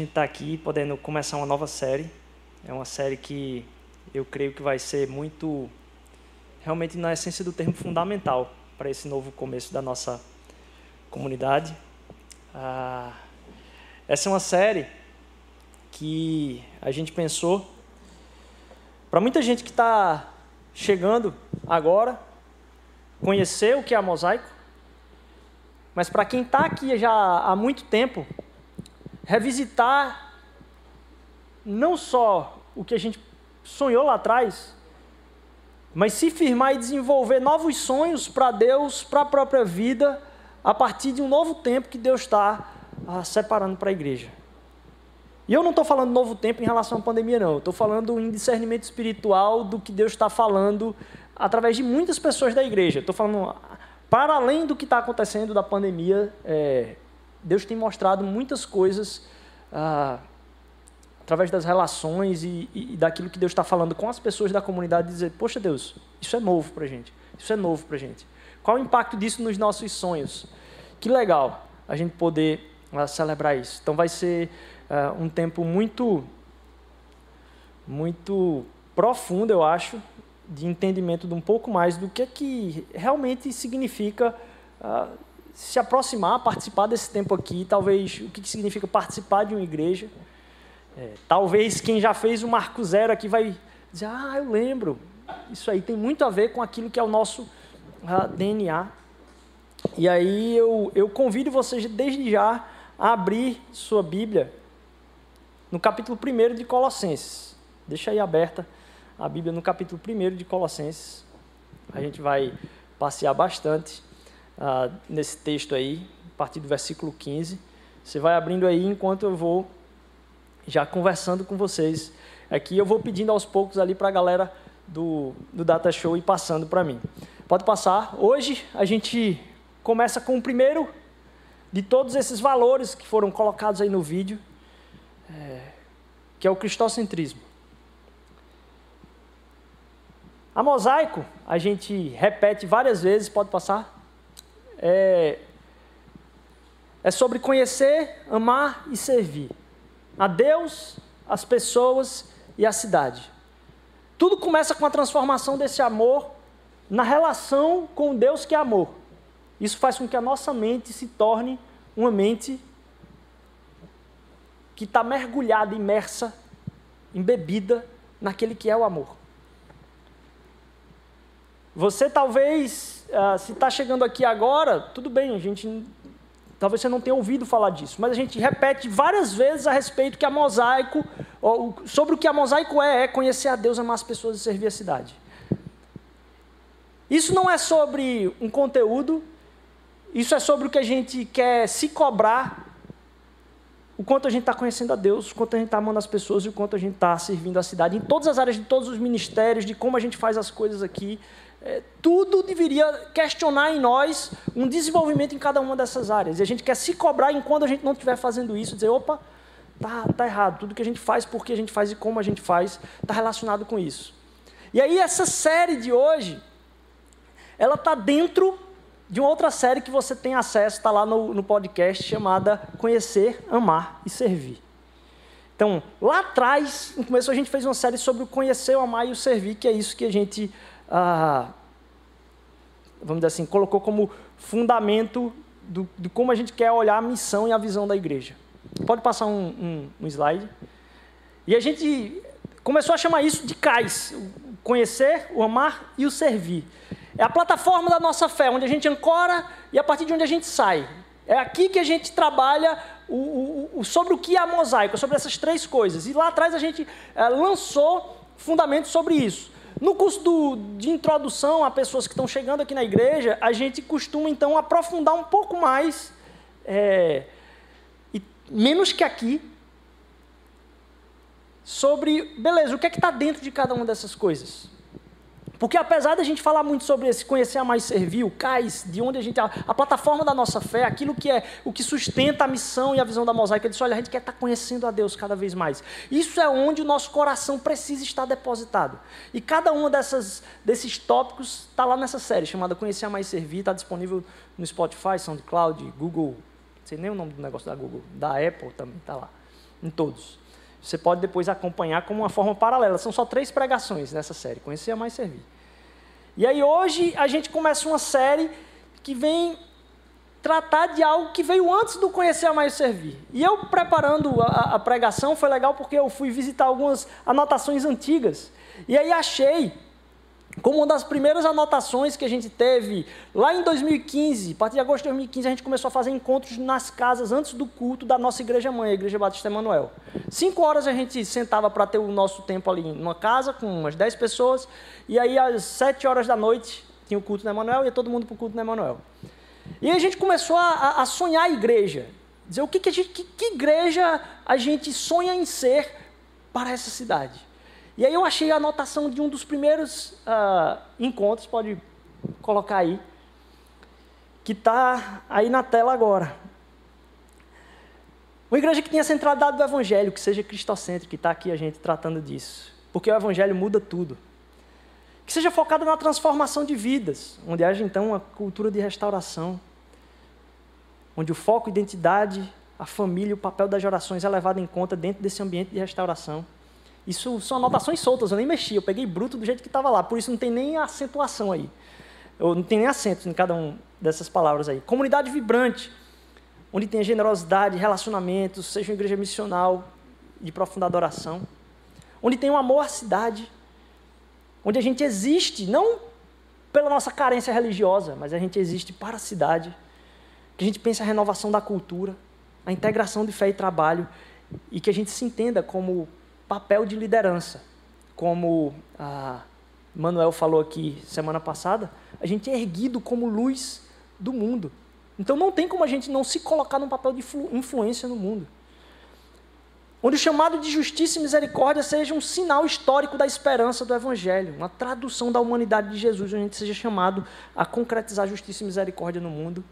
A a gente está aqui podendo começar uma nova série. É uma série que eu creio que vai ser muito, realmente na essência do termo, fundamental para esse novo começo da nossa comunidade. Ah, essa é uma série que a gente pensou para muita gente que está chegando agora, conhecer o que é mosaico, mas para quem está aqui já há muito tempo, revisitar não só o que a gente sonhou lá atrás, mas se firmar e desenvolver novos sonhos para Deus, para a própria vida, a partir de um novo tempo que Deus está ah, separando para a igreja. E eu não estou falando novo tempo em relação à pandemia, não. Estou falando em discernimento espiritual do que Deus está falando através de muitas pessoas da igreja. Estou falando para além do que está acontecendo da pandemia, é, Deus tem mostrado muitas coisas ah, através das relações e, e, daquilo que Deus está falando com as pessoas da comunidade, dizer, poxa Deus, isso é novo para gente, isso é novo para gente. Qual o impacto disso nos nossos sonhos? Que legal a gente poder ah, celebrar isso. Então vai ser ah, um tempo muito, muito profundo, eu acho, de entendimento de um pouco mais do que, é que realmente significa uh, se aproximar, participar desse tempo aqui, talvez o que, significa participar de uma igreja. É, talvez quem já fez o Marco Zero aqui vai dizer, ah, eu lembro, isso aí tem muito a ver com aquilo que é o nosso uh, ah, DNA. E aí eu, eu convido vocês desde já a abrir sua Bíblia no capítulo 1 de Colossenses. Deixa aí aberta a Bíblia no capítulo 1 de Colossenses. A gente vai passear bastante uh, nesse texto aí, a partir do versículo 15. Você vai abrindo aí enquanto eu vou já conversando com vocês. Aqui eu vou pedindo aos poucos ali para a galera do, do Data Show e passando para mim. Pode passar. Hoje a gente começa com o primeiro de todos esses valores que foram colocados aí no vídeo, é, que é o cristocentrismo. A mosaico, a gente repete várias vezes, pode passar. É, é sobre conhecer, amar e servir. A Deus, as pessoas e a cidade. Tudo começa com a transformação desse amor na relação com Deus que é amor. Isso faz com que a nossa mente se torne uma mente que está mergulhada, imersa, embebida naquele que é o amor. Você talvez, uh, se está chegando aqui agora, tudo bem, a gente talvez você não tenha ouvido falar disso, mas a gente repete várias vezes a respeito que a mosaico, sobre o que a mosaico é, é conhecer a Deus, amar as pessoas e servir a cidade. Isso não é sobre um conteúdo, isso é sobre o que a gente quer se cobrar, o quanto a gente está conhecendo a Deus, o quanto a gente está amando as pessoas e o quanto a gente está servindo a cidade, em todas as áreas de todos os ministérios, de como a gente faz as coisas aqui é, tudo deveria questionar em nós um desenvolvimento em cada uma dessas áreas. E a gente quer se cobrar enquanto a gente não estiver fazendo isso, dizer, opa, tá, tá errado. Tudo que a gente faz, por que a gente faz e como a gente faz, está relacionado com isso. E aí essa série de hoje, ela está dentro de uma outra série que você tem acesso, está lá no, no podcast, chamada Conhecer, Amar e Servir. Então, lá atrás, no começo a gente fez uma série sobre o conhecer, o amar e o servir, que é isso que a gente ah, vamos dizer assim, colocou como fundamento do, de como a gente quer olhar a missão e a visão da igreja. Pode passar um, um, um slide. E a gente começou a chamar isso de CAIS, o conhecer, o amar e o servir. É a plataforma da nossa fé, onde a gente ancora e a partir de onde a gente sai. É aqui que a gente trabalha o, o, o, sobre o que é a mosaico, sobre essas três coisas. E lá atrás a gente é, lançou fundamentos sobre isso. No curso do, de introdução a pessoas que estão chegando aqui na igreja, a gente costuma então aprofundar um pouco mais, é, e menos que aqui, sobre, beleza, o que é que está dentro de cada uma dessas coisas? Porque apesar da gente falar muito sobre esse conhecer a mais servir, o CAIS, de onde a gente. A, a, plataforma da nossa fé, aquilo que é o que sustenta a missão e a visão da mosaica, diz: olha, a gente quer estar conhecendo a Deus cada vez mais. Isso é onde o nosso coração precisa estar depositado. E cada um dessas, desses tópicos está lá nessa série, chamada Conhecer a Mais Servir, está disponível no Spotify, SoundCloud, Google, não sei nem o nome do negócio da Google, da Apple também está lá. em todos. Você pode depois acompanhar como uma forma paralela. São só três pregações nessa série: Conhecer, Mais Servir. E aí hoje a gente começa uma série que vem tratar de algo que veio antes do Conhecer, Mais Servir. E eu preparando a, a pregação foi legal porque eu fui visitar algumas anotações antigas. E aí achei como uma das primeiras anotações que a gente teve lá em 2015, a partir de agosto de 2015, a gente começou a fazer encontros nas casas antes do culto da nossa igreja mãe, a Igreja Batista Emanuel. Cinco horas a gente sentava para ter o nosso tempo ali numa casa com umas dez pessoas, e aí às sete horas da noite tinha o culto na Emanuel, ia todo mundo para o culto na Emanuel. E a gente começou a, a sonhar a igreja, dizer o que, que, gente, que, que igreja a gente sonha em ser para essa cidade. E aí eu achei a anotação de um dos primeiros uh, encontros, pode colocar aí, que está aí na tela agora. Uma igreja que tenha centralidade do Evangelho, que seja cristocêntrica, que está aqui a gente tratando disso. Porque o Evangelho muda tudo. Que seja focada na transformação de vidas, onde haja então uma cultura de restauração, onde o foco, identidade, a família o papel das orações é levado em conta dentro desse ambiente de restauração. Isso são anotações soltas, eu nem mexi, eu peguei bruto do jeito que estava lá, por isso não tem nem acentuação aí. Eu não tem nem acentos em cada um dessas palavras aí. Comunidade vibrante, onde tem generosidade, relacionamentos, seja uma igreja missional de profunda adoração. Onde tem um amor à cidade, onde a gente existe, não pela nossa carência religiosa, mas a gente existe para a cidade. Que a gente pense a renovação da cultura, a integração de fé e trabalho, e que a gente se entenda como papel de liderança. Como a Manuel falou aqui semana passada, a gente é erguido como luz do mundo. Então não tem como a gente não se colocar num papel de influência no mundo. Onde o chamado de justiça e misericórdia seja um sinal histórico da esperança do Evangelho, uma tradução da humanidade de Jesus, onde a gente seja chamado a concretizar justiça e misericórdia no mundo,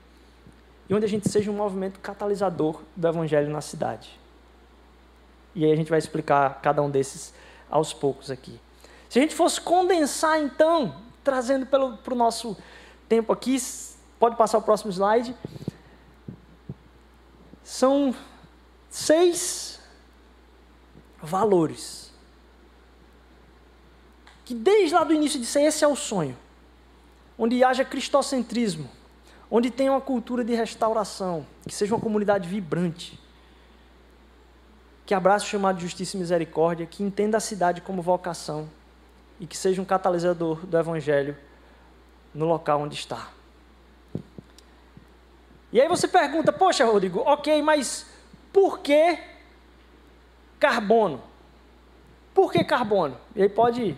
e onde a gente seja um movimento catalisador do Evangelho na cidade. E aí a gente vai explicar cada um desses aos poucos aqui. Se a gente fosse condensar, então, trazendo para o nosso tempo aqui, pode passar o próximo slide. São seis valores. Que desde lá do início disse, esse é o sonho. Onde haja cristocentrismo, onde tenha uma cultura de restauração, que seja uma comunidade vibrante que abrace o chamado de justiça e misericórdia, que entenda a cidade como vocação e que seja um catalisador do Evangelho no local onde está. E aí você pergunta, poxa, Rodrigo, ok, mas por que carbono? Por que carbono? E aí pode,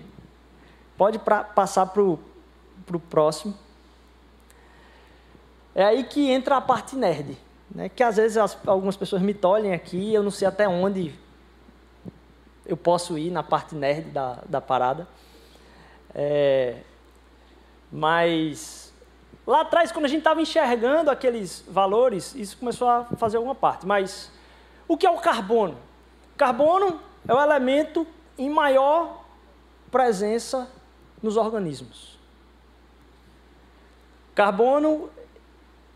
pode pra, passar para o próximo. É aí que entra a parte nerd. Né, que às vezes as, algumas pessoas me tolhem aqui, eu não sei até onde eu posso ir na parte nerd da, da parada. É, mas lá atrás, quando a gente estava enxergando aqueles valores, isso começou a fazer alguma parte. Mas o que é o carbono? Carbono é o elemento em maior presença nos organismos. Carbono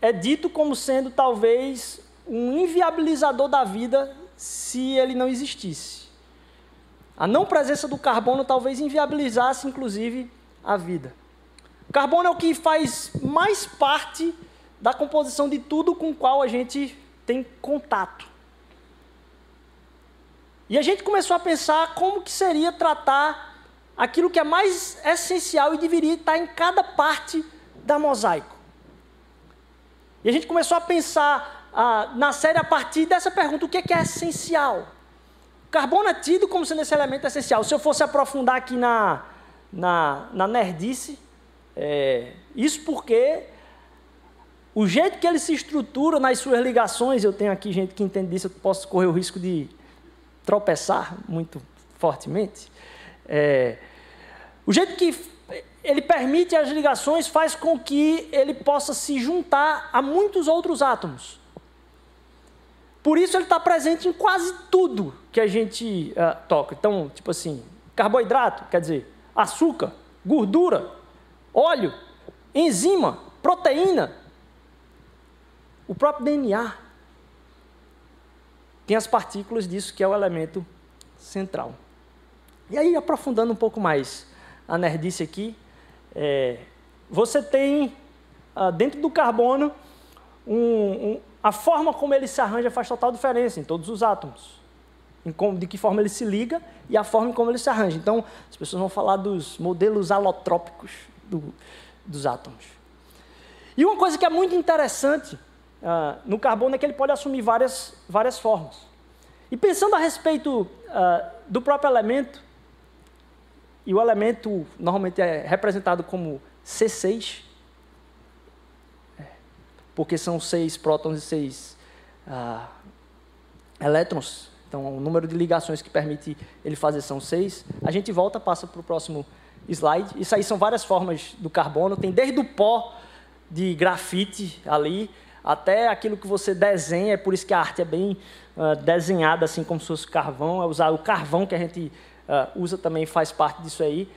é dito como sendo talvez um inviabilizador da vida se ele não existisse. A não presença do carbono talvez inviabilizasse, inclusive, a vida. O carbono é o que faz mais parte da composição de tudo com o qual a gente tem contato. E a gente começou a pensar como que seria tratar aquilo que é mais essencial e deveria estar em cada parte da mosaico. E a gente começou a pensar ah, na série a partir dessa pergunta: o que é, que é essencial? Carbono é tido como sendo esse elemento essencial. Se eu fosse aprofundar aqui na, na, na nerdice, é, isso porque o jeito que ele se estrutura nas suas ligações, eu tenho aqui gente que entende disso, eu posso correr o risco de tropeçar muito fortemente. É, o jeito que ele permite as ligações, faz com que ele possa se juntar a muitos outros átomos. Por isso ele está presente em quase tudo que a gente uh, toca. Então, tipo assim, carboidrato, quer dizer, açúcar, gordura, óleo, enzima, proteína, o próprio DNA. tem as partículas disso, que é o elemento central. E aí, aprofundando um pouco mais a nerdice aqui, é, você tem ah, dentro do carbono um, um, a forma como ele se arranja faz total diferença em todos os átomos. Como, de que forma ele se liga e a forma como ele se arranja. Então, as pessoas vão falar dos modelos alotrópicos do, dos átomos. E uma coisa que é muito interessante uh, no carbono é que ele pode assumir várias, várias formas. E pensando a respeito uh, do próprio elemento, e o elemento normalmente é representado como C6, é, porque são seis prótons e seis uh, elétrons. Então, o número de ligações que permite ele fazer são seis. A gente volta, passa para o próximo slide. Isso aí são várias formas do carbono. Tem desde o pó de grafite ali, até aquilo que você desenha, é por isso que a arte é bem uh, desenhada, assim como se fosse carvão, é usar o carvão que a gente uh, usa também faz parte disso aí.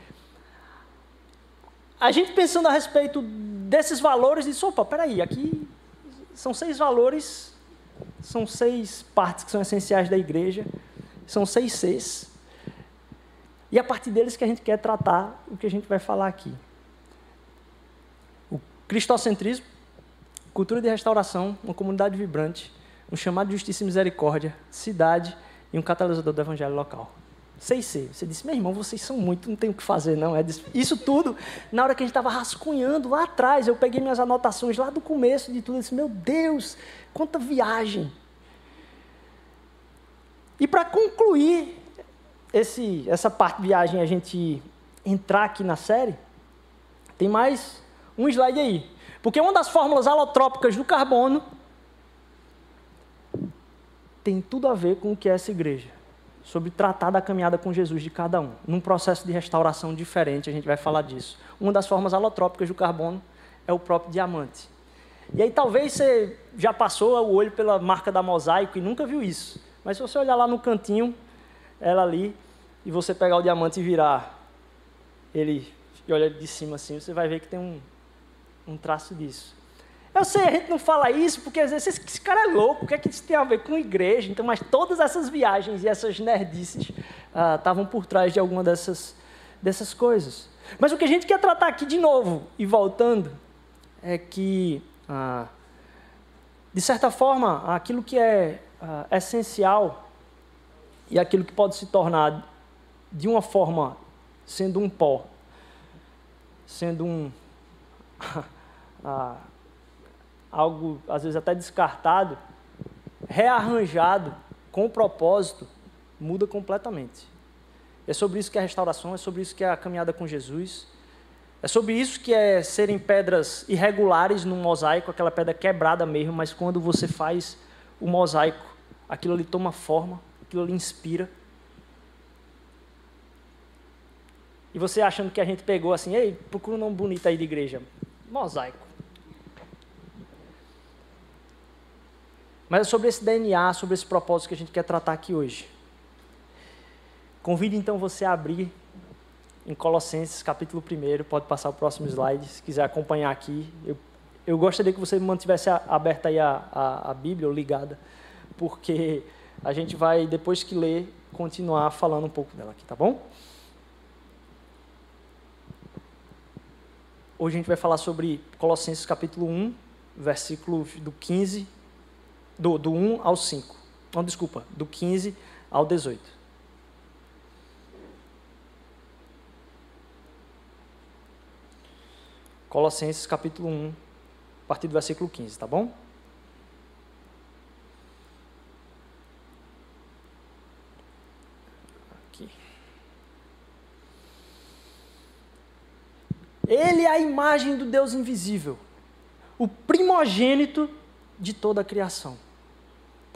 A gente pensando a respeito desses valores, diz, opa, peraí, aqui são seis valores, são seis partes que são essenciais da igreja, são seis Cs, e é a partir deles que a gente quer tratar o que a gente vai falar aqui. O cristocentrismo, cultura de restauração, uma comunidade vibrante, um chamado de justiça e misericórdia, cidade e um catalisador do evangelho local. Sei ser. Você disse, meu irmão, vocês são muito, não tem o que fazer, não. É isso tudo, na hora que a gente estava rascunhando lá atrás, eu peguei minhas anotações lá do começo de tudo e disse, meu Deus, quanta viagem. E para concluir esse, essa parte de viagem, a gente entrar aqui na série, tem mais um slide aí. Porque uma das fórmulas alotrópicas do carbono tem tudo a ver com o que é essa igreja. Sobre tratar da caminhada com Jesus de cada um. Num processo de restauração diferente, a gente vai falar disso. Uma das formas alotrópicas do carbono é o próprio diamante. E aí talvez você já passou o olho pela marca da mosaico e nunca viu isso. Mas se você olhar lá no cantinho, ela ali, e você pegar o diamante e virar ele e olhar de cima assim, você vai ver que tem um, um traço disso. Eu sei, a gente não fala isso porque às vezes esse cara é louco, o que é que isso tem a ver com igreja? Então, mas todas essas viagens e essas nerdices ah, estavam por trás de alguma dessas, dessas coisas. Mas o que a gente quer tratar aqui de novo, e voltando, é que, ah, de certa forma, aquilo que é ah, essencial e aquilo que pode se tornar de uma forma sendo um pó, sendo um ah, algo às vezes até descartado, rearranjado com propósito, muda completamente. É sobre isso que é a restauração, é sobre isso que é a caminhada com Jesus. É sobre isso que é serem pedras irregulares num mosaico, aquela pedra quebrada mesmo, mas quando você faz o mosaico, aquilo ali toma forma, aquilo ali inspira. E você achando que a gente pegou assim, ei, procura um nome bonito aí de igreja. Mosaico. Mas é sobre esse DNA, sobre esse propósito que a gente quer tratar aqui hoje. Convido então você a abrir em Colossenses, capítulo 1. Pode passar o próximo slide, se quiser acompanhar aqui. Eu, eu gostaria que você mantivesse aberta aí a, a, a Bíblia ou ligada, porque a gente vai, depois que ler, continuar falando um pouco dela aqui, tá bom? Hoje a gente vai falar sobre Colossenses capítulo 1, versículo do 15 do, do 1 ao 5. Não, desculpa, do 15 ao 18. Colossenses capítulo 1, a partir do versículo 15, tá bom? Aqui. Ele é a imagem do Deus invisível, o primogênito de toda a criação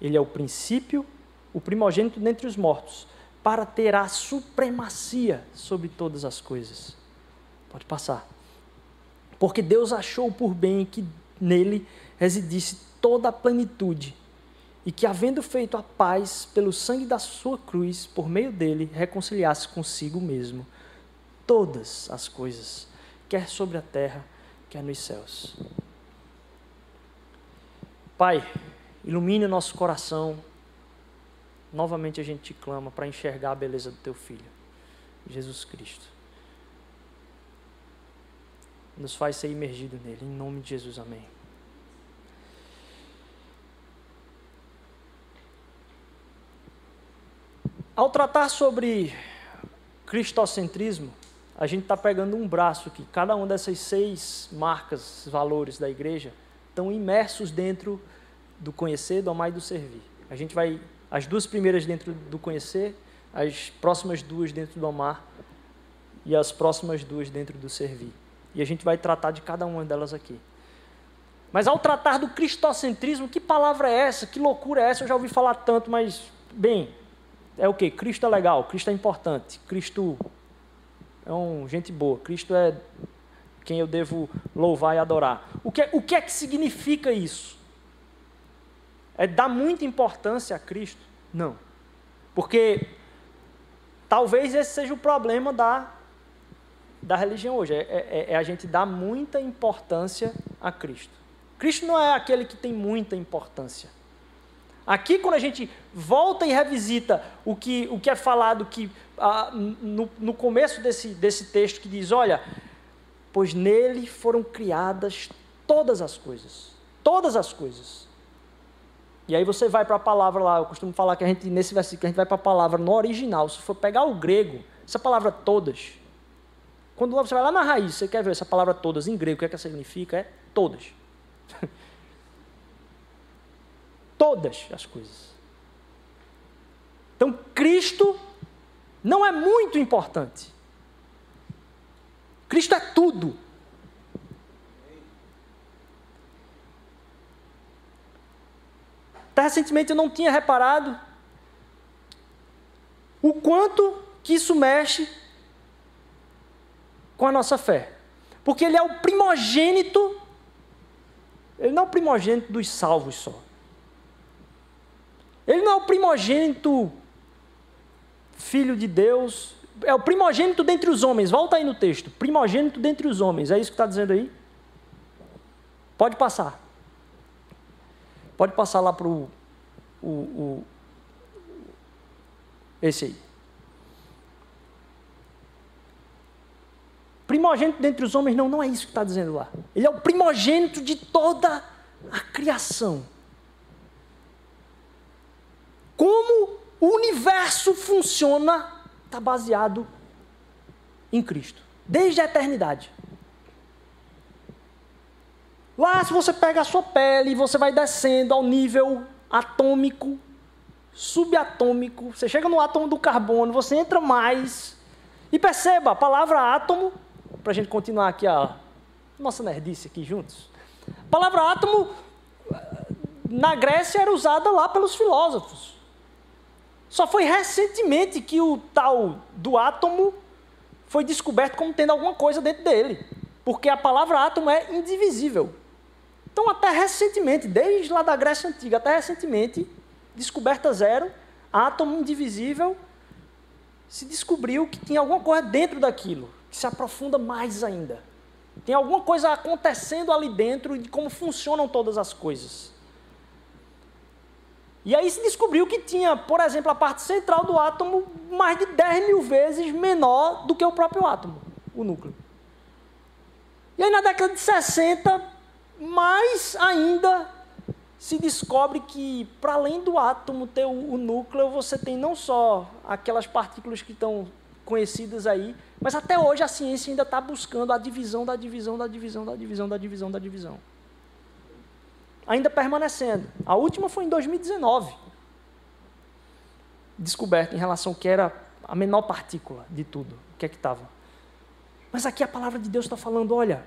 Ele é o princípio, o primogênito dentre os mortos, para ter a supremacia sobre todas as coisas. Pode passar. Porque Deus achou por bem que nele residisse toda a plenitude, e que, havendo feito a paz pelo sangue da sua cruz, por meio dele, reconciliasse consigo mesmo todas as coisas, quer sobre a terra, quer nos céus. Pai, ilumine o nosso coração. Novamente a gente te clama para enxergar a beleza do teu filho, Jesus Cristo. Nos faz ser imergido nele, em nome de Jesus, amém. Ao tratar sobre cristocentrismo, a gente está pegando um braço aqui. Cada uma dessas seis marcas, valores da igreja, estão imersos dentro do conhecer, do amar e do servir. A gente vai, as duas primeiras dentro do conhecer, as próximas duas dentro do amar e as próximas duas dentro do servir. E a gente vai tratar de cada uma delas aqui. Mas ao tratar do cristocentrismo, que palavra é essa? Que loucura é essa? Eu já ouvi falar tanto, mas, bem, é o que? Cristo é legal, Cristo é importante, Cristo é um gente boa, Cristo é quem eu devo louvar e adorar. O que, o que é que significa isso? É dar muita importância a Cristo? Não. Porque talvez esse seja o problema da, da religião hoje, é, é, é a gente dar muita importância a Cristo. Cristo não é aquele que tem muita importância. Aqui, quando a gente volta e revisita o que, o que é falado que, ah, no, no começo desse, desse texto, que diz: Olha, pois nele foram criadas todas as coisas. Todas as coisas. E aí você vai para a palavra lá, eu costumo falar que a gente, nesse versículo, a gente vai para a palavra no original. Se for pegar o grego, essa palavra todas. Quando você vai lá na raiz, você quer ver essa palavra todas em grego, o que é que ela significa? É todas. todas as coisas. Então, Cristo não é muito importante. Cristo é tudo. Até recentemente eu não tinha reparado o quanto que isso mexe com a nossa fé. Porque ele é o primogênito, ele não é o primogênito dos salvos só. Ele não é o primogênito filho de Deus, é o primogênito dentre os homens. Volta aí no texto. Primogênito dentre os homens. É isso que está dizendo aí? Pode passar. Pode passar lá para o, o. Esse aí. Primogênito dentre os homens, não, não é isso que está dizendo lá. Ele é o primogênito de toda a criação como o universo funciona está baseado em Cristo, desde a eternidade. Lá, se você pega a sua pele e você vai descendo ao nível atômico, subatômico, você chega no átomo do carbono, você entra mais. E perceba, a palavra átomo, para a gente continuar aqui a nossa nerdice aqui juntos. A palavra átomo, na Grécia, era usada lá pelos filósofos. Só foi recentemente que o tal do átomo foi descoberto como tendo alguma coisa dentro dele. Porque a palavra átomo é indivisível. Então, até recentemente, desde lá da Grécia Antiga até recentemente, descoberta zero, átomo indivisível, se descobriu que tinha alguma coisa dentro daquilo, que se aprofunda mais ainda. Tem alguma coisa acontecendo ali dentro de como funcionam todas as coisas. E aí se descobriu que tinha, por exemplo, a parte central do átomo mais de 10 mil vezes menor do que o próprio átomo, o núcleo. E aí na década de 60, mais ainda se descobre que, para além do átomo ter o, o, núcleo, você tem não só aquelas partículas que estão conhecidas aí, mas até hoje a ciência ainda está buscando a divisão da divisão da divisão da divisão da divisão da divisão ainda permanecendo. A última foi em 2019. Descoberta em relação ao que era a menor partícula de tudo, o que é que estava. Mas aqui a palavra de Deus está falando: olha,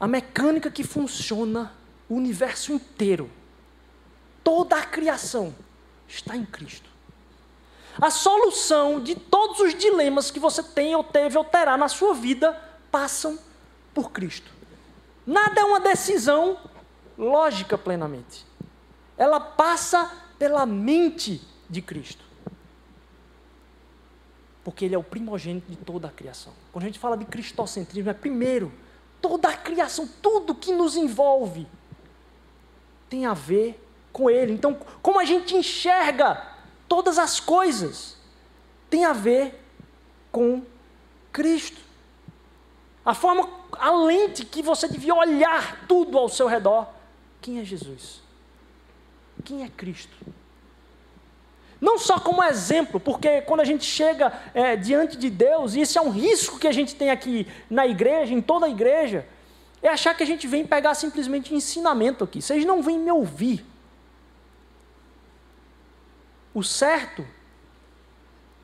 a mecânica que funciona o universo inteiro toda a criação está em Cristo. A solução de todos os dilemas que você tem ou teve ou terá na sua vida passam por Cristo. Nada é uma decisão lógica plenamente. Ela passa pela mente de Cristo. Porque Ele é o primogênito de toda a criação. Quando a gente fala de cristocentrismo, é primeiro, toda a criação, tudo que nos envolve, tem a ver com Ele. Então, como a gente enxerga todas as coisas, tem a ver com Cristo. A forma, a lente que você devia olhar tudo ao seu redor. Quem é Jesus? Quem é Cristo? Não só como exemplo, porque quando a gente chega é, diante de Deus, e esse é um risco que a gente tem aqui na igreja, em toda a igreja, é achar que a gente vem pegar simplesmente ensinamento aqui. Vocês não vêm me ouvir. O certo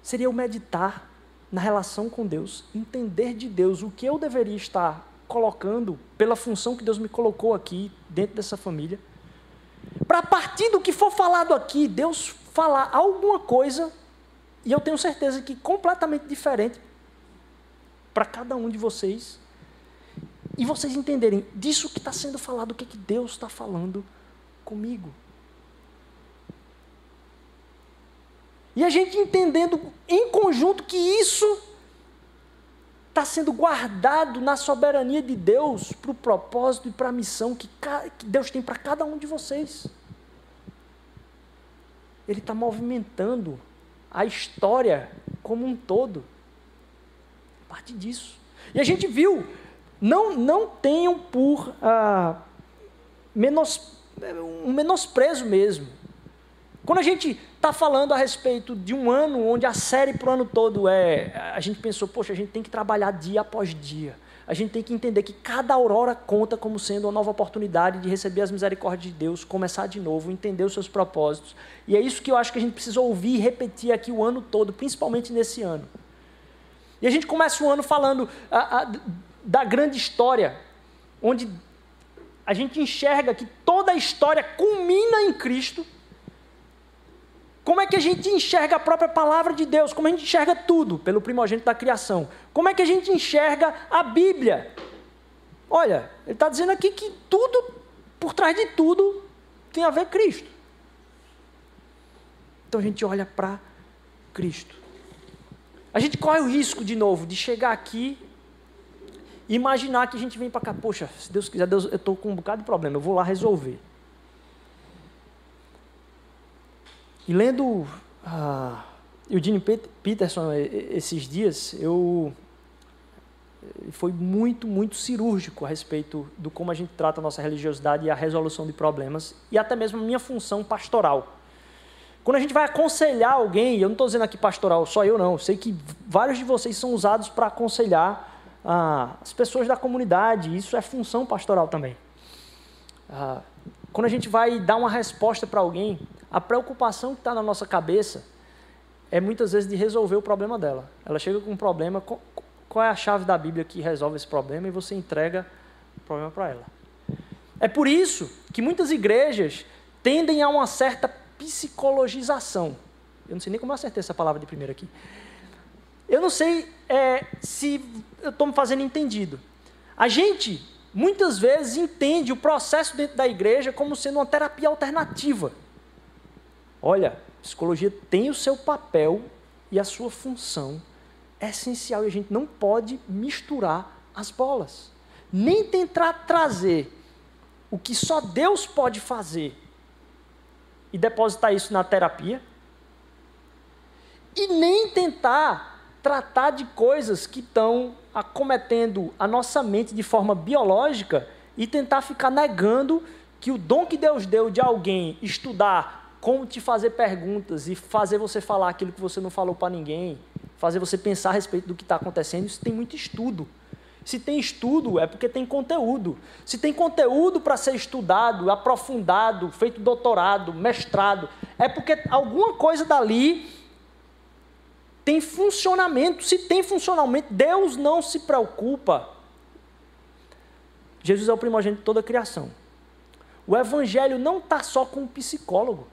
seria eu meditar na relação com Deus, entender de Deus o que eu deveria estar colocando pela função que Deus me colocou aqui dentro dessa família. Para partir do que for falado aqui, Deus falar alguma coisa, e eu tenho certeza que completamente diferente para cada um de vocês, e vocês entenderem disso que está sendo falado, o que, que Deus está falando comigo. E a gente entendendo em conjunto que isso está sendo guardado na soberania de Deus para o propósito e para a missão que, que Deus tem para cada um de vocês. Ele está movimentando a história como um todo. Parte disso. E a gente viu, não, não tenham por ah, menos, um menosprezo mesmo. Quando a gente está falando a respeito de um ano onde a série para o ano todo é. A gente pensou, poxa, a gente tem que trabalhar dia após dia. A gente tem que entender que cada aurora conta como sendo uma nova oportunidade de receber as misericórdias de Deus, começar de novo, entender os seus propósitos. E é isso que eu acho que a gente precisa ouvir e repetir aqui o ano todo, principalmente nesse ano. E a gente começa o ano falando a, a, da grande história, onde a gente enxerga que toda a história culmina em Cristo como é que a gente enxerga a própria palavra de Deus? Como a gente enxerga tudo pelo primogênito da criação? Como é que a gente enxerga a Bíblia? Olha, ele está dizendo aqui que tudo, por trás de tudo, tem a ver Cristo. Então a gente olha para Cristo. A gente corre o risco, de novo, de chegar aqui e imaginar que a gente vem para cá, poxa, se Deus quiser, Deus, eu estou com um bocado de problema, eu vou lá resolver. E lendo uh, Eugene Peterson esses dias, eu foi muito, muito cirúrgico a respeito do como a gente trata a nossa religiosidade e a resolução de problemas, e até mesmo a minha função pastoral. Quando a gente vai aconselhar alguém, eu não estou dizendo aqui pastoral, só eu não, sei que vários de vocês são usados para aconselhar ah, as pessoas da comunidade, isso é função pastoral também. Ah, quando a gente vai dar uma resposta para alguém, a preocupação que está na nossa cabeça é muitas vezes de resolver o problema dela. Ela chega com um problema, qual é a chave da Bíblia que resolve esse problema e você entrega o problema para ela. É por isso que muitas igrejas tendem a uma certa psicologização. Eu não sei nem como eu acertei essa palavra de primeira aqui. Eu não sei é, se eu estou me fazendo entendido. A gente, muitas vezes, entende o processo dentro da igreja como sendo uma terapia alternativa. Olha, psicologia tem o seu papel e a sua função é essencial e a gente não pode misturar as bolas. Nem tentar trazer o que só Deus pode fazer e depositar isso na terapia. E nem tentar tratar de coisas que estão acometendo a nossa mente de forma biológica e tentar ficar negando que o dom que Deus deu de alguém estudar como te fazer perguntas e fazer você falar aquilo que você não falou para ninguém, fazer você pensar a respeito do que está acontecendo, isso tem muito estudo. Se tem estudo, é porque tem conteúdo. Se tem conteúdo para ser estudado, aprofundado, feito doutorado, mestrado, é porque alguma coisa dali tem funcionamento. Se tem funcionamento, Deus não se preocupa. Jesus é o primogênito de toda a criação. o evangelho não está só com o psicólogo.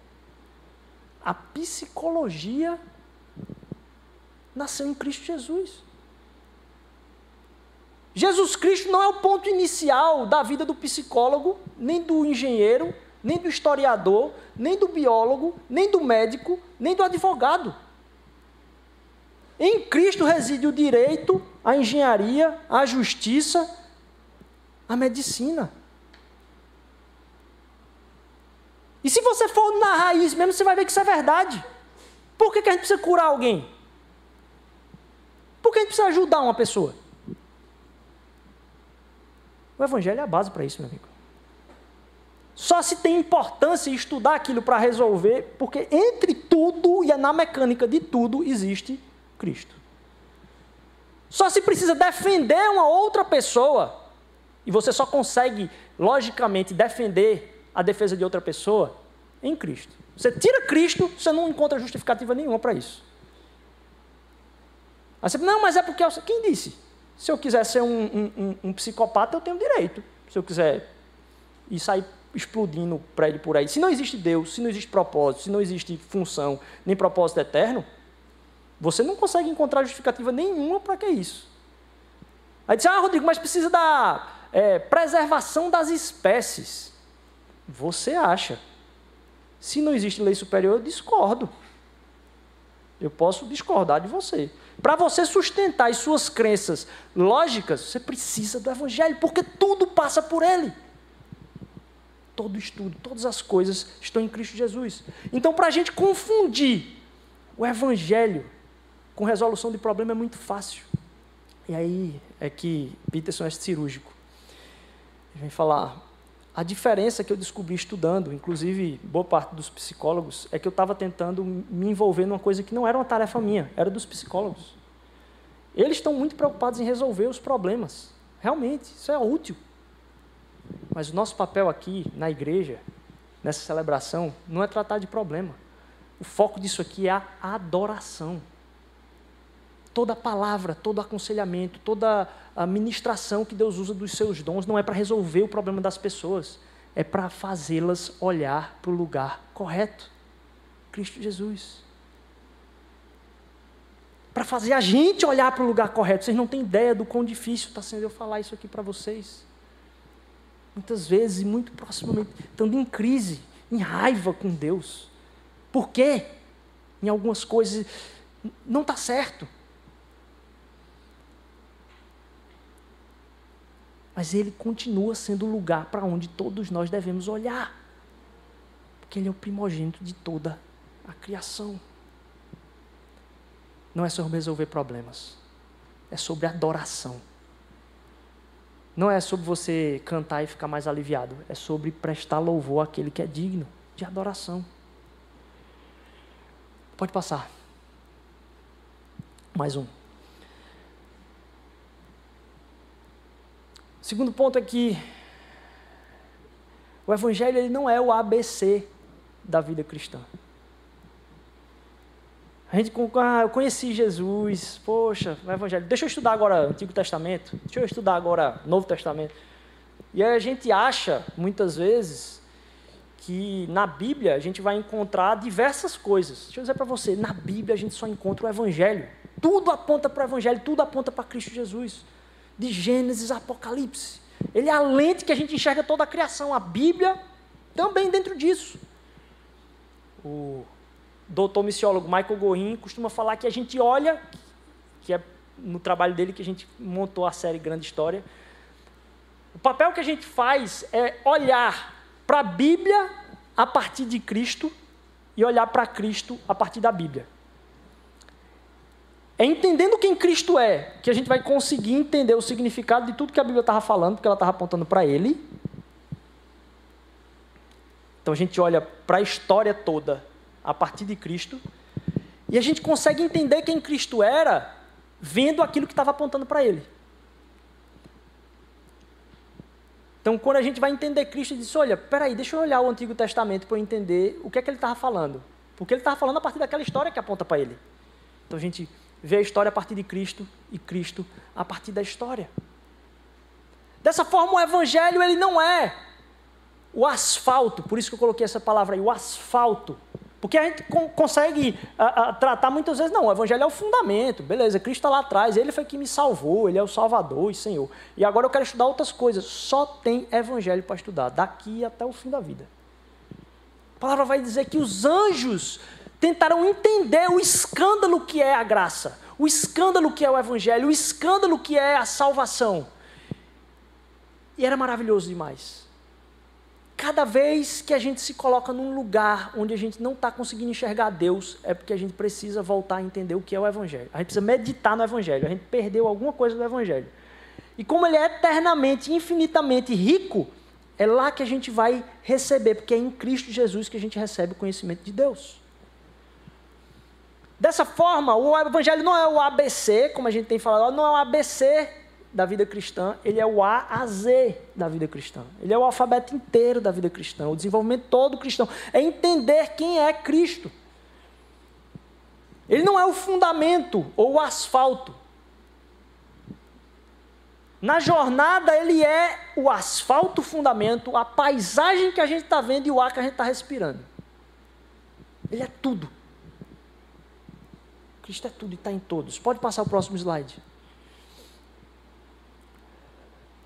A psicologia nasceu em Cristo Jesus. Jesus Cristo não é o ponto inicial da vida do psicólogo, nem do engenheiro, nem do historiador, nem do biólogo, nem do médico, nem do advogado. Em Cristo reside o direito, a engenharia, a justiça, a medicina. E se você for na raiz mesmo, você vai ver que isso é verdade. Por que, que a gente precisa curar alguém? Por que a gente precisa ajudar uma pessoa? O Evangelho é a base para isso, meu amigo. Só se tem importância estudar aquilo para resolver, porque entre tudo e na mecânica de tudo existe Cristo. Só se precisa defender uma outra pessoa, e você só consegue, logicamente, defender a defesa de outra pessoa em Cristo. Você tira Cristo, você não encontra justificativa nenhuma para isso. Aí você, não, mas é porque. Eu... Quem disse? Se eu quiser ser um, um, um, um psicopata, eu tenho direito. Se eu quiser ir sair explodindo prédio por aí. Se não existe Deus, se não existe propósito, se não existe função, nem propósito eterno, você não consegue encontrar justificativa nenhuma para que isso. Aí diz, ah, Rodrigo, mas precisa da é, preservação das espécies. Você acha. Se não existe lei superior, eu discordo. Eu posso discordar de você. Para você sustentar as suas crenças lógicas, você precisa do Evangelho, porque tudo passa por ele. Todo estudo, todas as coisas estão em Cristo Jesus. Então, para a gente confundir o Evangelho com resolução de problema é muito fácil. E aí é que Peterson é cirúrgico. Ele vem falar, a diferença que eu descobri estudando, inclusive boa parte dos psicólogos, é que eu estava tentando me envolver numa coisa que não era uma tarefa minha, era dos psicólogos. Eles estão muito preocupados em resolver os problemas. Realmente, isso é útil. Mas o nosso papel aqui na igreja, nessa celebração, não é tratar de problema. O foco disso aqui é a adoração. Toda palavra, todo aconselhamento, toda a ministração que Deus usa dos seus dons não é para resolver o problema das pessoas, é para fazê-las olhar para o lugar correto Cristo Jesus. Para fazer a gente olhar para o lugar correto. Vocês não têm ideia do quão difícil está sendo eu falar isso aqui para vocês. Muitas vezes, muito proximamente, estando em crise, em raiva com Deus. Por quê? Em algumas coisas não está certo. Mas ele continua sendo o lugar para onde todos nós devemos olhar. Porque ele é o primogênito de toda a criação. Não é sobre resolver problemas, é sobre adoração. Não é sobre você cantar e ficar mais aliviado, é sobre prestar louvor àquele que é digno de adoração. Pode passar. Mais um. Segundo ponto é que o Evangelho ele não é o ABC da vida cristã. A gente, ah, eu conheci Jesus, poxa, o Evangelho. Deixa eu estudar agora Antigo Testamento, deixa eu estudar agora Novo Testamento. E aí a gente acha, muitas vezes, que na Bíblia a gente vai encontrar diversas coisas. Deixa eu dizer para você, na Bíblia a gente só encontra o Evangelho. Tudo aponta para o Evangelho, tudo aponta para Cristo Jesus de Gênesis a Apocalipse. Ele é a lente que a gente enxerga toda a criação. A Bíblia também dentro disso. O doutor missiólogo Michael Gorin costuma falar que a gente olha, que é no trabalho dele que a gente montou a série Grande História. O papel que a gente faz é olhar para a Bíblia a partir de Cristo e olhar para Cristo a partir da Bíblia. É entendendo quem Cristo é que a gente vai conseguir entender o significado de tudo que a Bíblia estava falando, porque ela estava apontando para Ele. Então a gente olha para a história toda a partir de Cristo e a gente consegue entender quem Cristo era vendo aquilo que estava apontando para Ele. Então, quando a gente vai entender Cristo, diz: olha, peraí, deixa eu olhar o Antigo Testamento para eu entender o que é que ele estava falando. Porque ele estava falando a partir daquela história que aponta para ele. Então, a gente vê a história a partir de Cristo e Cristo a partir da história. Dessa forma, o Evangelho ele não é o asfalto, por isso que eu coloquei essa palavra aí, o asfalto. Porque a gente consegue a, a, tratar muitas vezes, não, o evangelho é o fundamento, beleza, Cristo está lá atrás, ele foi que me salvou, ele é o Salvador e Senhor. E agora eu quero estudar outras coisas. Só tem evangelho para estudar, daqui até o fim da vida. A palavra vai dizer que os anjos tentaram entender o escândalo que é a graça, o escândalo que é o evangelho, o escândalo que é a salvação. E era maravilhoso demais. Cada vez que a gente se coloca num lugar onde a gente não está conseguindo enxergar Deus, é porque a gente precisa voltar a entender o que é o Evangelho. A gente precisa meditar no Evangelho. A gente perdeu alguma coisa do Evangelho. E como ele é eternamente, infinitamente rico, é lá que a gente vai receber, porque é em Cristo Jesus que a gente recebe o conhecimento de Deus. Dessa forma, o Evangelho não é o ABC, como a gente tem falado, não é o ABC da vida cristã, ele é o A a Z da vida cristã. Ele é o alfabeto inteiro da vida cristã, o desenvolvimento todo cristão. É entender quem é Cristo. Ele não é o fundamento ou o asfalto. Na jornada, ele é o asfalto, o fundamento, a paisagem que a gente está vendo e o ar que a gente está respirando. Ele é tudo. Cristo é tudo e está em todos. Pode passar o próximo slide.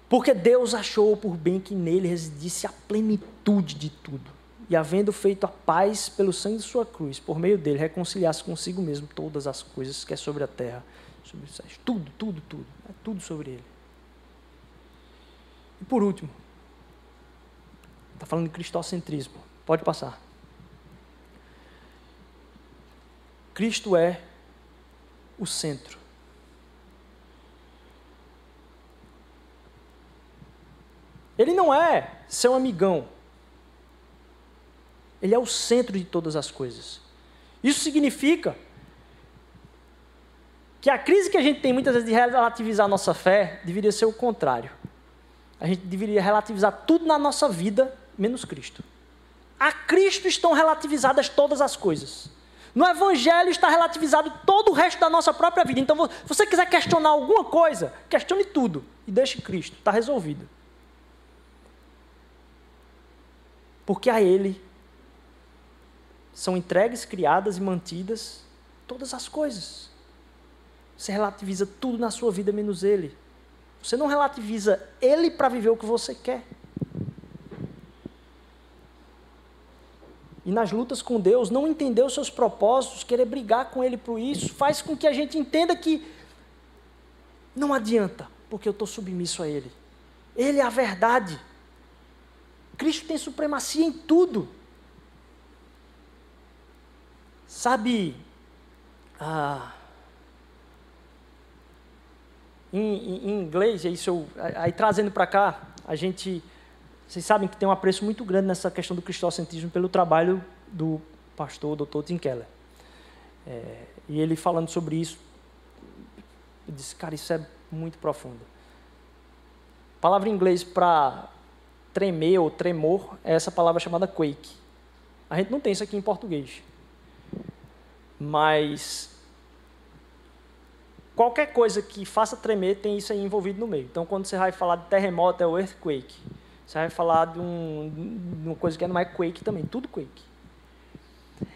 Porque Deus achou por bem que nele residisse a plenitude de tudo. E havendo feito a paz pelo sangue de sua cruz, por meio dele, reconciliasse consigo mesmo todas as coisas que é sobre a terra, sobre os céus. Tudo, tudo, tudo. É tudo sobre ele. E por último, está falando de cristocentrismo. Pode passar. Cristo é o centro. Ele não é seu amigão. Ele é o centro de todas as coisas. Isso significa que a crise que a gente tem muitas vezes de relativizar a nossa fé deveria ser o contrário. A gente deveria relativizar tudo na nossa vida, menos Cristo. A Cristo estão relativizadas todas as coisas. No Evangelho está relativizado todo o resto da nossa própria vida. Então, se você quiser questionar alguma coisa, questione tudo e deixe Cristo, está resolvido. porque a Ele são entregues, criadas e mantidas todas as coisas. Você relativiza tudo na sua vida menos Ele. Você não relativiza Ele para viver o que você quer. E nas lutas com Deus, não entender os seus propósitos, querer brigar com Ele por isso, faz com que a gente entenda que não adianta, porque eu estou submisso a Ele. Ele é a verdade. Cristo tem supremacia em tudo. Sabe, ah, em, em, inglês, é isso eu, aí trazendo para cá, a gente, vocês sabem que tem um apreço muito grande nessa questão do cristocentrismo pelo trabalho do pastor Dr. Tim Keller. É, e ele falando sobre isso, eu disse, cara, isso é muito profundo. A palavra em inglês para tremer ou tremor é essa palavra chamada quake. A gente não tem isso aqui em português. Mas qualquer coisa que faça tremer tem isso aí envolvido no meio. Então, quando você vai falar de terremoto, é o earthquake. Você vai falar de, um, de uma coisa que é no quake também, tudo quake.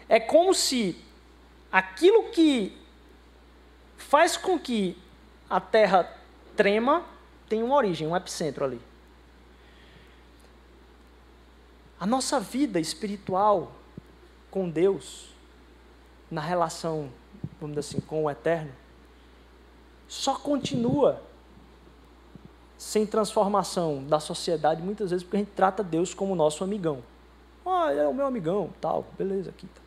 É como se aquilo que faz com que a Terra trema tem uma origem, um epicentro ali. A nossa vida espiritual com Deus, na relação, vamos dizer assim, com o eterno, só continua sem transformação da sociedade, muitas vezes porque a gente trata Deus como nosso amigão. Ah, ele é o meu amigão, tal, beleza, aqui. Tá.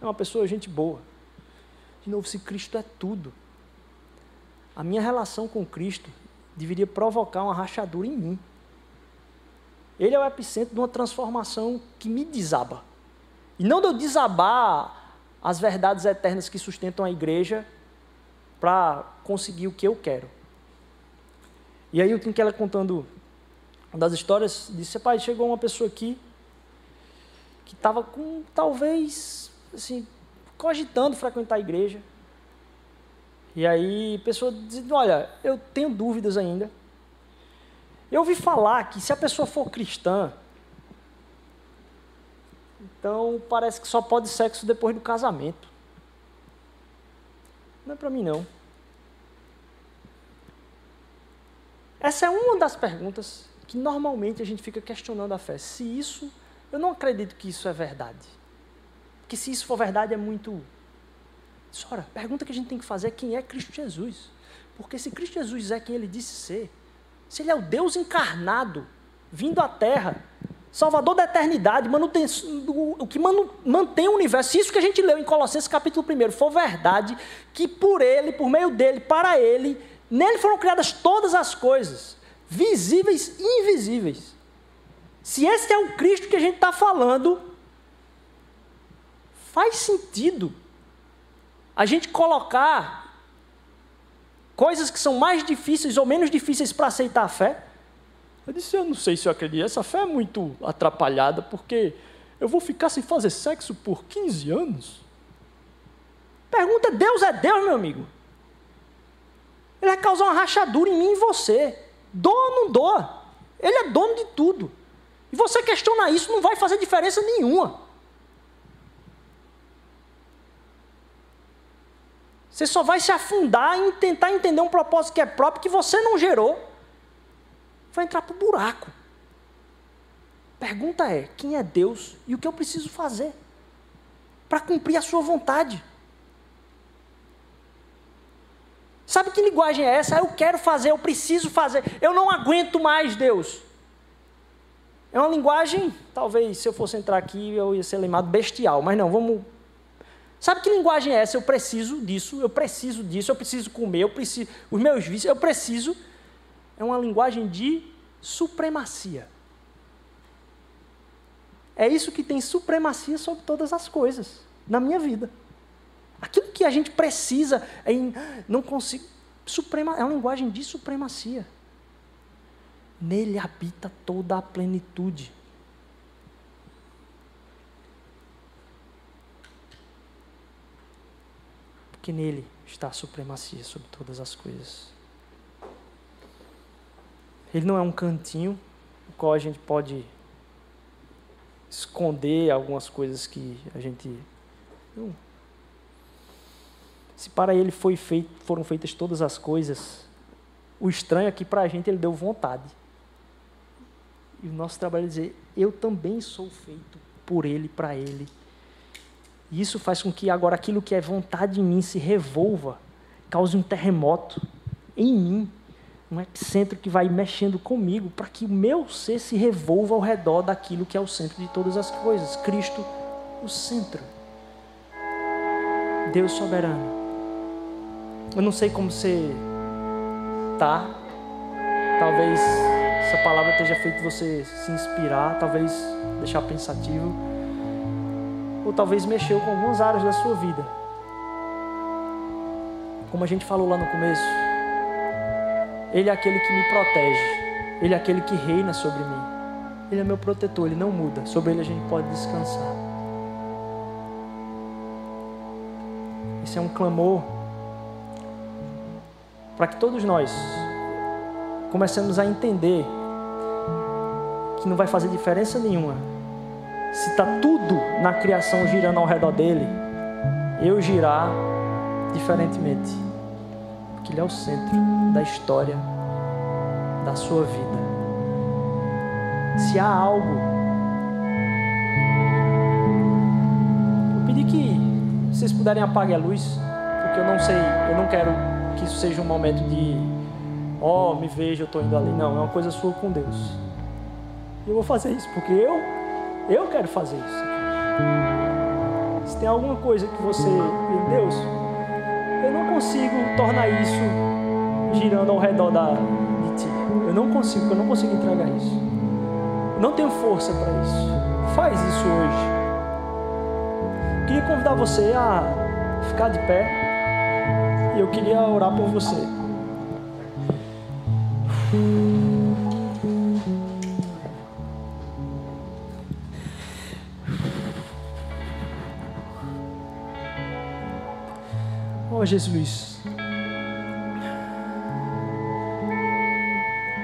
É uma pessoa, gente boa. De novo, se Cristo é tudo, a minha relação com Cristo deveria provocar uma rachadura em mim. Ele é o epicentro de uma transformação que me desaba. E não de eu desabar as verdades eternas que sustentam a igreja para conseguir o que eu quero. E aí o Tim Keller contando das histórias, disse, pai, chegou uma pessoa aqui que estava com, talvez, assim, cogitando frequentar a igreja. E aí a pessoa dizendo, olha, eu tenho dúvidas ainda, eu ouvi falar que se a pessoa for cristã, Então parece que só pode sexo depois do casamento. Não é para mim não. Essa é uma das perguntas que normalmente a gente fica questionando a fé. Se isso, eu não acredito que isso é verdade. Porque se isso for verdade é muito. Ora, a pergunta que a gente tem que fazer é quem é Cristo Jesus. Porque se Cristo Jesus é quem ele disse ser, se ele é o Deus encarnado, vindo à terra, Salvador da eternidade, o que mantém o universo. Se isso que a gente leu em Colossenses capítulo 1 for verdade, que por ele, por meio dele, para ele, nele foram criadas todas as coisas, visíveis e invisíveis. Se esse é o Cristo que a gente está falando, faz sentido a gente colocar coisas que são mais difíceis ou menos difíceis para aceitar a fé eu disse: Eu não sei se eu acredito. Essa fé é muito atrapalhada, porque eu vou ficar sem fazer sexo por 15 anos? Pergunta: Deus é Deus, meu amigo? Ele vai causar uma rachadura em mim e você. Doa ou não doa? Ele é dono de tudo. E você questiona isso, não vai fazer diferença nenhuma. Você só vai se afundar em tentar entender um propósito que é próprio que você não gerou vai entrar para o buraco. Pergunta é: quem é Deus e o que eu preciso fazer para cumprir a sua vontade? Sabe que linguagem é essa? Eu quero fazer, eu preciso fazer, eu não aguento mais, Deus. É uma linguagem, talvez se eu fosse entrar aqui eu ia ser lembrado bestial, mas não, vamos. Sabe que linguagem é essa? Eu preciso disso, eu preciso disso, eu preciso comer, eu preciso, os meus vícios, eu preciso é uma linguagem de supremacia. É isso que tem supremacia sobre todas as coisas na minha vida. Aquilo que a gente precisa, em, não consigo. Suprema, é uma linguagem de supremacia. Nele habita toda a plenitude. Porque nele está a supremacia sobre todas as coisas. Ele não é um cantinho no qual a gente pode esconder algumas coisas que a gente. Não. Se para ele feito, foram feitas todas as coisas, o estranho é que para a gente ele deu vontade. E o nosso trabalho é dizer: eu também sou feito por ele, para ele. E isso faz com que agora aquilo que é vontade em mim se revolva, cause um terremoto em mim um epicentro que vai mexendo comigo para que o meu ser se revolva ao redor daquilo que é o centro de todas as coisas. Cristo, o centro. Deus soberano. Eu não sei como você tá. Talvez essa palavra tenha feito você se inspirar, talvez deixar pensativo, ou talvez mexeu com algumas áreas da sua vida. Como a gente falou lá no começo, ele é aquele que me protege. Ele é aquele que reina sobre mim. Ele é meu protetor, ele não muda. Sobre ele a gente pode descansar. Esse é um clamor para que todos nós comecemos a entender que não vai fazer diferença nenhuma se está tudo na criação girando ao redor dele, eu girar diferentemente, porque ele é o centro da história da sua vida. Se há algo, eu pedi que vocês puderem apagar a luz, porque eu não sei, eu não quero que isso seja um momento de, ó, oh, me veja, eu estou indo ali. Não, é uma coisa sua com Deus. E eu vou fazer isso porque eu, eu quero fazer isso. Se tem alguma coisa que você, Deus, eu não consigo tornar isso girando ao redor da, de ti. Eu não consigo, eu não consigo entregar isso. não tenho força para isso. Faz isso hoje. queria convidar você a ficar de pé. E eu queria orar por você. Oh, Jesus.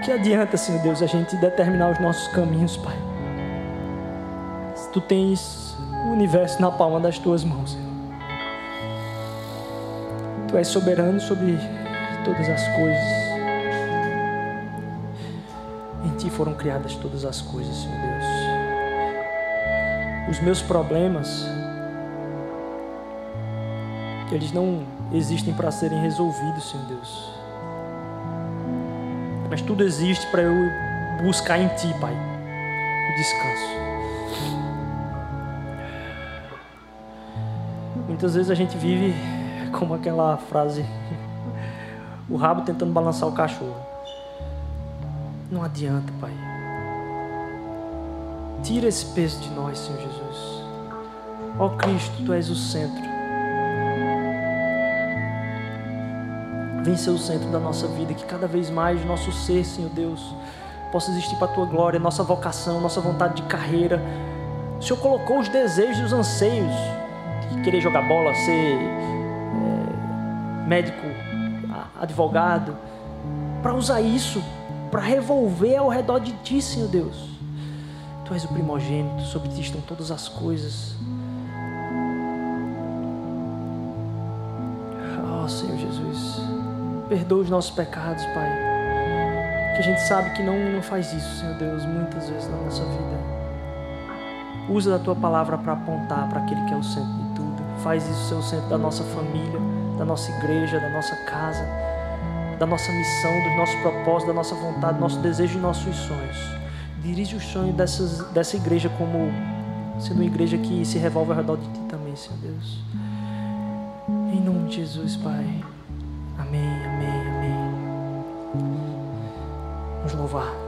que adianta, Senhor Deus, a gente determinar os nossos caminhos, Pai? Se Tu tens o universo na palma das tuas mãos, Senhor. Tu és soberano sobre todas as coisas. Em Ti foram criadas todas as coisas, Senhor Deus. Os meus problemas, eles não existem para serem resolvidos, Senhor Deus. Mas tudo existe para eu buscar em Ti, Pai, o descanso. Muitas vezes a gente vive como aquela frase: o rabo tentando balançar o cachorro. Não adianta, Pai. Tira esse peso de nós, Senhor Jesus. Ó Cristo, Tu és o centro. Vem ser o centro da nossa vida, que cada vez mais nosso ser, Senhor Deus, possa existir para a Tua glória, nossa vocação, nossa vontade de carreira. O Senhor colocou os desejos e os anseios de querer jogar bola, ser médico, advogado, para usar isso, para revolver ao redor de Ti, Senhor Deus. Tu és o primogênito, sobre Ti estão todas as coisas. Oh, Senhor Jesus, perdoa os nossos pecados, Pai. Que a gente sabe que não, não faz isso, Senhor Deus, muitas vezes na nossa vida. Usa da tua palavra para apontar para aquele que é o centro de tudo. Faz isso ser o centro da nossa família, da nossa igreja, da nossa casa, da nossa missão, dos nossos propósitos, da nossa vontade, do nosso desejo e nossos sonhos. Dirige os sonhos dessas, dessa igreja como sendo uma igreja que se revolve ao redor de ti também, Senhor Deus. Em nome de Jesus, Pai. Amém, amém, amém. Vamos louvar.